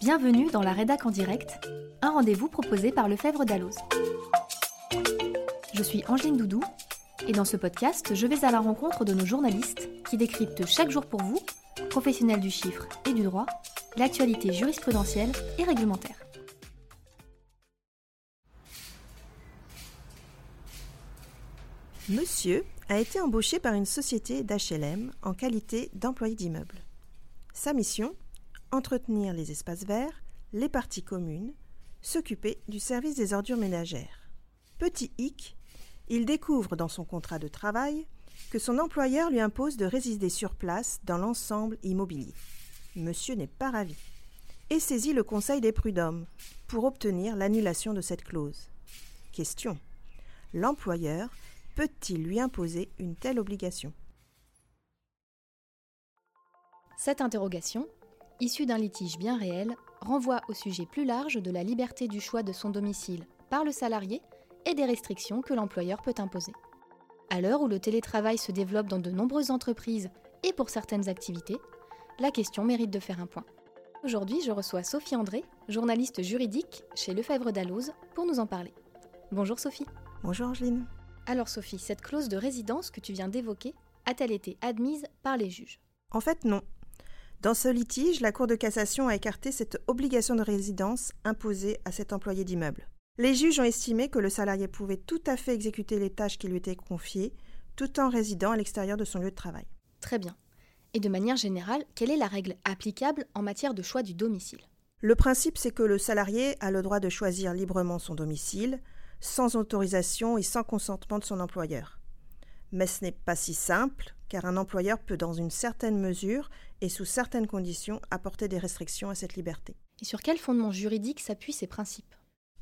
Bienvenue dans la Rédac en direct, un rendez-vous proposé par Lefebvre Dalloz. Je suis Angeline Doudou et dans ce podcast, je vais à la rencontre de nos journalistes qui décryptent chaque jour pour vous, professionnels du chiffre et du droit, l'actualité jurisprudentielle et réglementaire. Monsieur a été embauché par une société d'HLM en qualité d'employé d'immeuble. Sa mission Entretenir les espaces verts, les parties communes, s'occuper du service des ordures ménagères. Petit hic, il découvre dans son contrat de travail que son employeur lui impose de résider sur place dans l'ensemble immobilier. Monsieur n'est pas ravi et saisit le Conseil des prud'hommes pour obtenir l'annulation de cette clause. Question. L'employeur peut-il lui imposer une telle obligation? Cette interrogation, issue d'un litige bien réel, renvoie au sujet plus large de la liberté du choix de son domicile par le salarié et des restrictions que l'employeur peut imposer. À l'heure où le télétravail se développe dans de nombreuses entreprises et pour certaines activités, la question mérite de faire un point. Aujourd'hui, je reçois Sophie André, journaliste juridique chez Lefebvre Dalloz, pour nous en parler. Bonjour Sophie. Bonjour Angeline. Alors Sophie, cette clause de résidence que tu viens d'évoquer a-t-elle été admise par les juges? En fait, non. Dans ce litige, la Cour de cassation a écarté cette obligation de résidence imposée à cet employé d'immeuble. Les juges ont estimé que le salarié pouvait tout à fait exécuter les tâches qui lui étaient confiées tout en résidant à l'extérieur de son lieu de travail. Très bien. Et de manière générale, quelle est la règle applicable en matière de choix du domicile? Le principe, c'est que le salarié a le droit de choisir librement son domicile, sans autorisation et sans consentement de son employeur. Mais ce n'est pas si simple, car un employeur peut, dans une certaine mesure et sous certaines conditions, apporter des restrictions à cette liberté. Et sur quel fondement juridique s'appuient ces principes?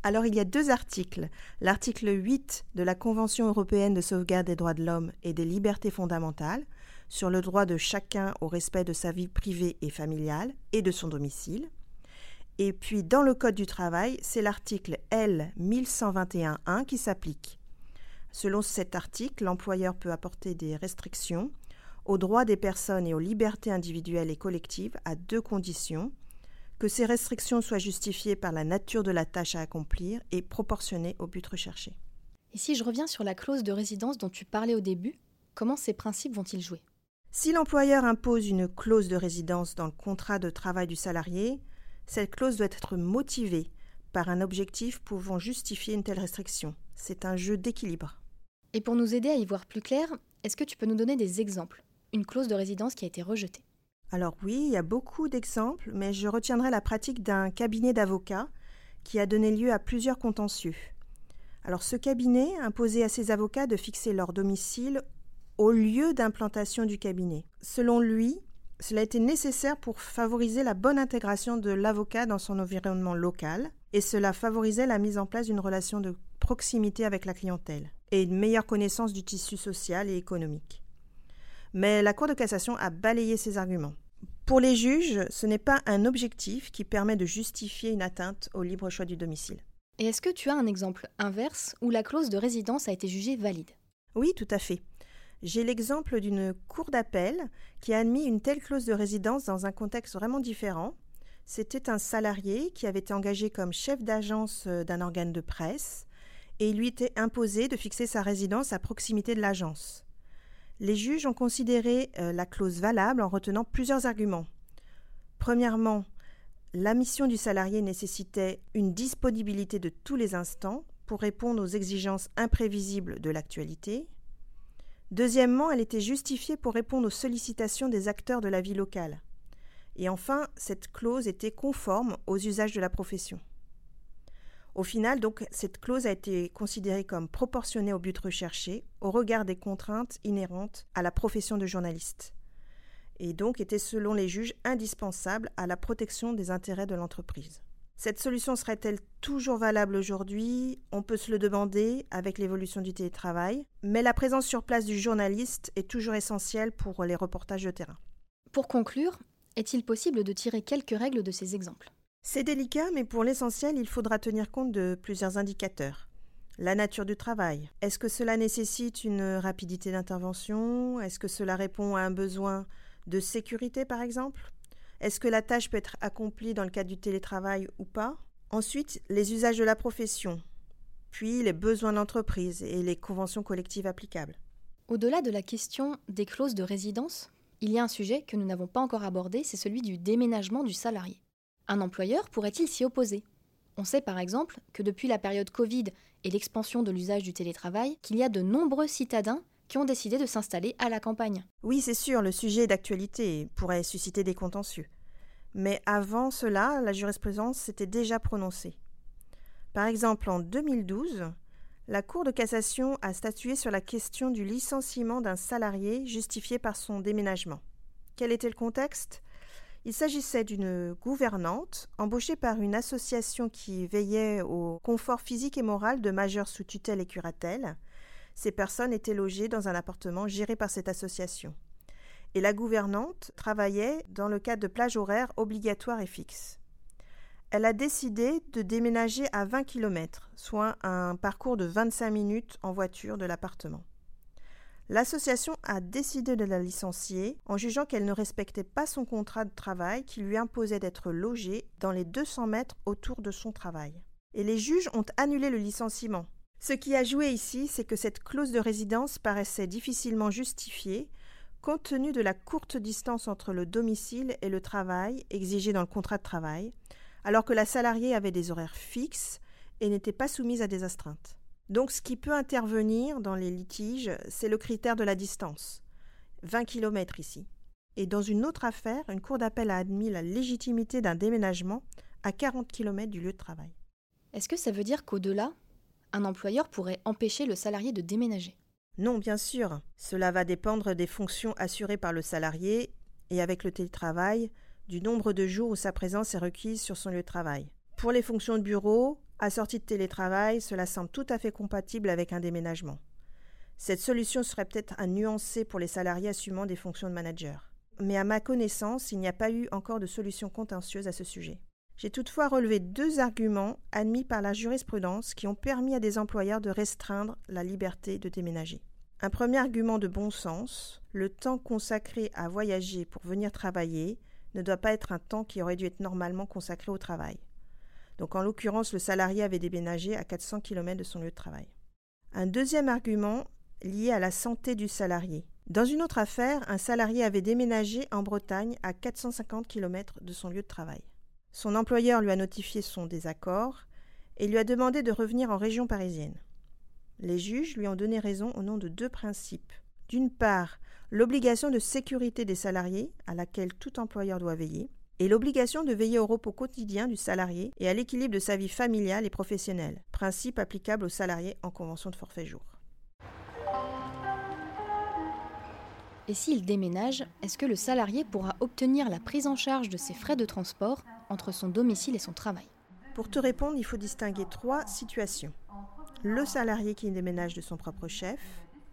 Alors il y a deux articles. L'article 8 de la Convention européenne de sauvegarde des droits de l'homme et des libertés fondamentales sur le droit de chacun au respect de sa vie privée et familiale et de son domicile. Et puis dans le Code du travail, c'est l'article L 1121.1 qui s'applique. Selon cet article, l'employeur peut apporter des restrictions aux droits des personnes et aux libertés individuelles et collectives à deux conditions que ces restrictions soient justifiées par la nature de la tâche à accomplir et proportionnées au but recherché. Et si je reviens sur la clause de résidence dont tu parlais au début, comment ces principes vont-ils jouer? Si l'employeur impose une clause de résidence dans le contrat de travail du salarié, cette clause doit être motivée par un objectif pouvant justifier une telle restriction. C'est un jeu d'équilibre. Et pour nous aider à y voir plus clair, est-ce que tu peux nous donner des exemples? Une clause de résidence qui a été rejetée alors oui, il y a beaucoup d'exemples, mais je retiendrai la pratique d'un cabinet d'avocats qui a donné lieu à plusieurs contentieux. Alors ce cabinet imposait à ses avocats de fixer leur domicile au lieu d'implantation du cabinet. Selon lui, cela était nécessaire pour favoriser la bonne intégration de l'avocat dans son environnement local, et cela favorisait la mise en place d'une relation de proximité avec la clientèle et une meilleure connaissance du tissu social et économique. Mais la Cour de cassation a balayé ces arguments. Pour les juges, ce n'est pas un objectif qui permet de justifier une atteinte au libre choix du domicile. Et est-ce que tu as un exemple inverse où la clause de résidence a été jugée valide? Oui, tout à fait. J'ai l'exemple d'une cour d'appel qui a admis une telle clause de résidence dans un contexte vraiment différent. C'était un salarié qui avait été engagé comme chef d'agence euh, d'un organe de presse et il lui était imposé de fixer sa résidence à proximité de l'agence. Les juges ont considéré euh, la clause valable en retenant plusieurs arguments. Premièrement, la mission du salarié nécessitait une disponibilité de tous les instants pour répondre aux exigences imprévisibles de l'actualité. Deuxièmement, elle était justifiée pour répondre aux sollicitations des acteurs de la vie locale. Et enfin, cette clause était conforme aux usages de la profession. Au final, donc, cette clause a été considérée comme proportionnée au but recherché au regard des contraintes inhérentes à la profession de journaliste et donc était selon les juges indispensable à la protection des intérêts de l'entreprise. Cette solution serait-elle toujours valable aujourd'hui? On peut se le demander avec l'évolution du télétravail, mais la présence sur place du journaliste est toujours essentielle pour les reportages de terrain. Pour conclure, est-il possible de tirer quelques règles de ces exemples? C'est délicat, mais pour l'essentiel, il faudra tenir compte de plusieurs indicateurs. La nature du travail. Est-ce que cela nécessite une rapidité d'intervention? Est-ce que cela répond à un besoin De sécurité, par exemple? Est-ce que la tâche peut être accomplie dans le cadre du télétravail ou pas? Ensuite, les usages de la profession, puis les besoins d'entreprise et les conventions collectives applicables. Au-delà de la question des clauses de résidence, il y a un sujet que nous n'avons pas encore abordé, c'est celui du déménagement du salarié. Un employeur pourrait-il s'y opposer? On sait par exemple que depuis la période Covid et l'expansion de l'usage du télétravail, qu'il y a de nombreux citadins qui ont décidé de s'installer à la campagne. Oui, c'est sûr, le sujet d'actualité pourrait susciter des contentieux. Mais avant cela, la jurisprudence s'était déjà prononcée. Par exemple, en 2012, la Cour de cassation a statué sur la question du licenciement d'un salarié justifié par son déménagement. Quel était le contexte? Il s'agissait d'une gouvernante embauchée par une association qui veillait au confort physique et moral de majeurs sous tutelle et curatelle. Ces personnes étaient logées dans un appartement géré par cette association. Et la gouvernante travaillait dans le cadre de plages horaires obligatoires et fixes elle a décidé de déménager à 20 km, soit un parcours de 25 minutes en voiture de l'appartement. L'association a décidé de la licencier en jugeant qu'elle ne respectait pas son contrat de travail qui lui imposait d'être logée dans les 200 mètres autour de son travail. Et les juges ont annulé le licenciement. Ce qui a joué ici, c'est que cette clause de résidence paraissait difficilement justifiée compte tenu de la courte distance entre le domicile et le travail exigé dans le contrat de travail, alors que la salariée avait des horaires fixes et n'était pas soumise à des astreintes. Donc ce qui peut intervenir dans les litiges, c'est le critère de la distance. 20 km ici. Et dans une autre affaire, une cour d'appel a admis la légitimité d'un déménagement à 40 km du lieu de travail. Est-ce que ça veut dire qu'au-delà, un employeur pourrait empêcher le salarié de déménager Non, bien sûr. Cela va dépendre des fonctions assurées par le salarié et avec le télétravail, du nombre de jours où sa présence est requise sur son lieu de travail. Pour les fonctions de bureau, assorties de télétravail, cela semble tout à fait compatible avec un déménagement. Cette solution serait peut-être à nuancer pour les salariés assumant des fonctions de manager. Mais à ma connaissance, il n'y a pas eu encore de solution contentieuse à ce sujet. J'ai toutefois relevé deux arguments admis par la jurisprudence qui ont permis à des employeurs de restreindre la liberté de déménager. Un premier argument de bon sens, le temps consacré à voyager pour venir travailler ne doit pas être un temps qui aurait dû être normalement consacré au travail. Donc en l'occurrence, le salarié avait déménagé à 400 km de son lieu de travail. Un deuxième argument lié à la santé du salarié. Dans une autre affaire, un salarié avait déménagé en Bretagne à 450 km de son lieu de travail. Son employeur lui a notifié son désaccord et lui a demandé de revenir en région parisienne. Les juges lui ont donné raison au nom de deux principes. D'une part, l'obligation de sécurité des salariés, à laquelle tout employeur doit veiller, et l'obligation de veiller au repos quotidien du salarié et à l'équilibre de sa vie familiale et professionnelle, principe applicable aux salariés en convention de forfait jour. Et s'il déménage, est-ce que le salarié pourra obtenir la prise en charge de ses frais de transport entre son domicile et son travail Pour te répondre, il faut distinguer trois situations. Le salarié qui déménage de son propre chef,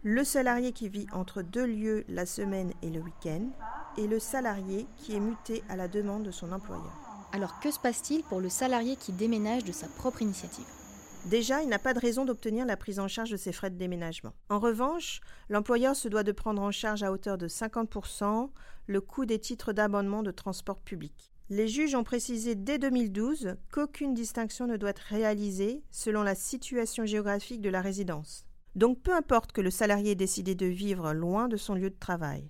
le salarié qui vit entre deux lieux la semaine et le week-end, et le salarié qui est muté à la demande de son employeur. Alors que se passe-t-il pour le salarié qui déménage de sa propre initiative? Déjà, il n'a pas de raison d'obtenir la prise en charge de ses frais de déménagement. En revanche, l'employeur se doit de prendre en charge à hauteur de 50% le coût des titres d'abonnement de transport public. Les juges ont précisé dès 2012 qu'aucune distinction ne doit être réalisée selon la situation géographique de la résidence. Donc peu importe que le salarié ait décidé de vivre loin de son lieu de travail.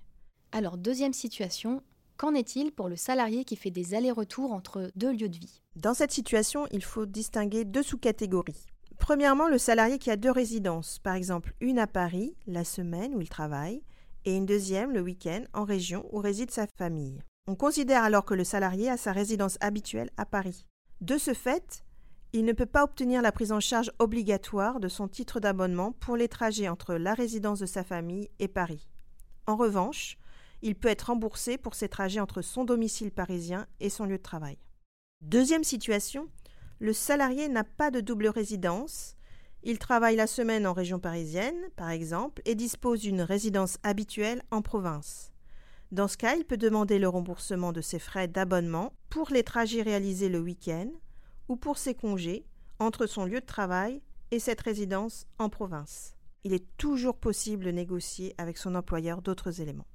Alors deuxième situation, qu'en est-il pour le salarié qui fait des allers-retours entre deux lieux de vie? Dans cette situation, il faut distinguer deux sous-catégories. Premièrement, le salarié qui a deux résidences, par exemple une à Paris, la semaine où il travaille, et une deuxième le week-end en région où réside sa famille. On considère alors que le salarié a sa résidence habituelle à Paris. De ce fait, il ne peut pas obtenir la prise en charge obligatoire de son titre d'abonnement pour les trajets entre la résidence de sa famille et Paris. En revanche, il peut être remboursé pour ses trajets entre son domicile parisien et son lieu de travail. Deuxième situation, le salarié n'a pas de double résidence. Il travaille la semaine en région parisienne, par exemple, et dispose d'une résidence habituelle en province. Dans ce cas, il peut demander le remboursement de ses frais d'abonnement pour les trajets réalisés le week-end, ou pour ses congés entre son lieu de travail et cette résidence en province. Il est toujours possible de négocier avec son employeur d'autres éléments.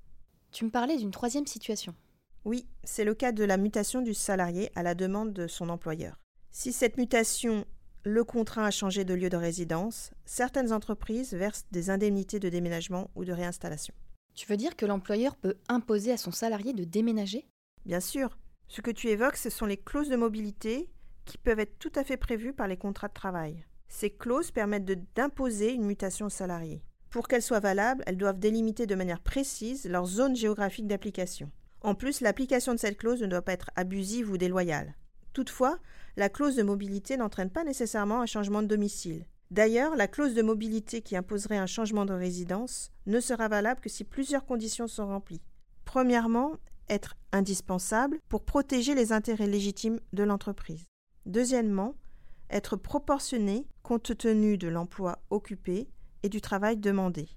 Tu me parlais d'une troisième situation. Oui, c'est le cas de la mutation du salarié à la demande de son employeur. Si cette mutation le contraint à changer de lieu de résidence, certaines entreprises versent des indemnités de déménagement ou de réinstallation. Tu veux dire que l'employeur peut imposer à son salarié de déménager? Bien sûr. Ce que tu évoques, ce sont les clauses de mobilité qui peuvent être tout à fait prévues par les contrats de travail. Ces clauses permettent d'imposer une mutation au salarié. Pour qu'elles soient valables, elles doivent délimiter de manière précise leur zone géographique d'application. En plus, l'application de cette clause ne doit pas être abusive ou déloyale. Toutefois, la clause de mobilité n'entraîne pas nécessairement un changement de domicile. D'ailleurs, la clause de mobilité qui imposerait un changement de résidence ne sera valable que si plusieurs conditions sont remplies. Premièrement, être indispensable pour protéger les intérêts légitimes de l'entreprise. Deuxièmement, être proportionné compte tenu de l'emploi occupé et du travail demandé.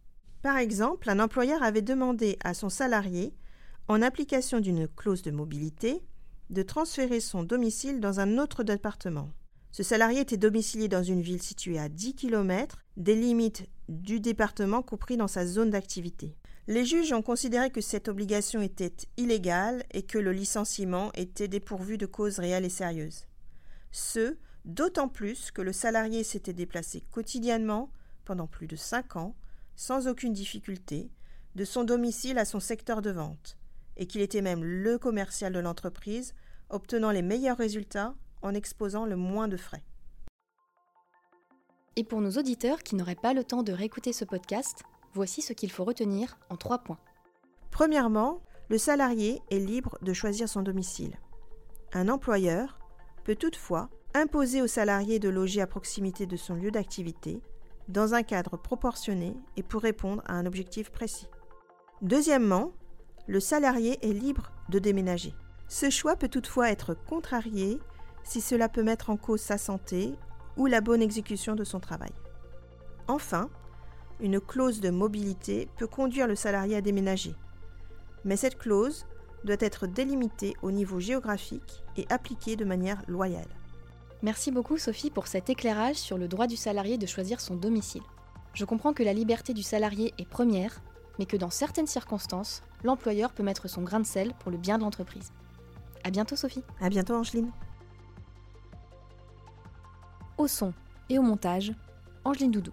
Par exemple, un employeur avait demandé à son salarié, en application d'une clause de mobilité, de transférer son domicile dans un autre département. Ce salarié était domicilié dans une ville située à 10 km des limites du département compris dans sa zone d'activité. Les juges ont considéré que cette obligation était illégale et que le licenciement était dépourvu de causes réelles et sérieuses. Ce, d'autant plus que le salarié s'était déplacé quotidiennement, pendant plus de cinq ans, sans aucune difficulté, de son domicile à son secteur de vente, et qu'il était même le commercial de l'entreprise, obtenant les meilleurs résultats en exposant le moins de frais. Et pour nos auditeurs qui n'auraient pas le temps de réécouter ce podcast, voici ce qu'il faut retenir en trois points. Premièrement, le salarié est libre de choisir son domicile. Un employeur peut toutefois imposer au salarié de loger à proximité de son lieu d'activité, dans un cadre proportionné et pour répondre à un objectif précis. Deuxièmement, le salarié est libre de déménager. Ce choix peut toutefois être contrarié si cela peut mettre en cause sa santé ou la bonne exécution de son travail. Enfin, une clause de mobilité peut conduire le salarié à déménager. Mais cette clause doit être délimitée au niveau géographique et appliquée de manière loyale. Merci beaucoup Sophie pour cet éclairage sur le droit du salarié de choisir son domicile. Je comprends que la liberté du salarié est première, mais que dans certaines circonstances, l'employeur peut mettre son grain de sel pour le bien de l'entreprise. À bientôt Sophie. À bientôt Angeline. Au son et au montage, Angeline Doudou.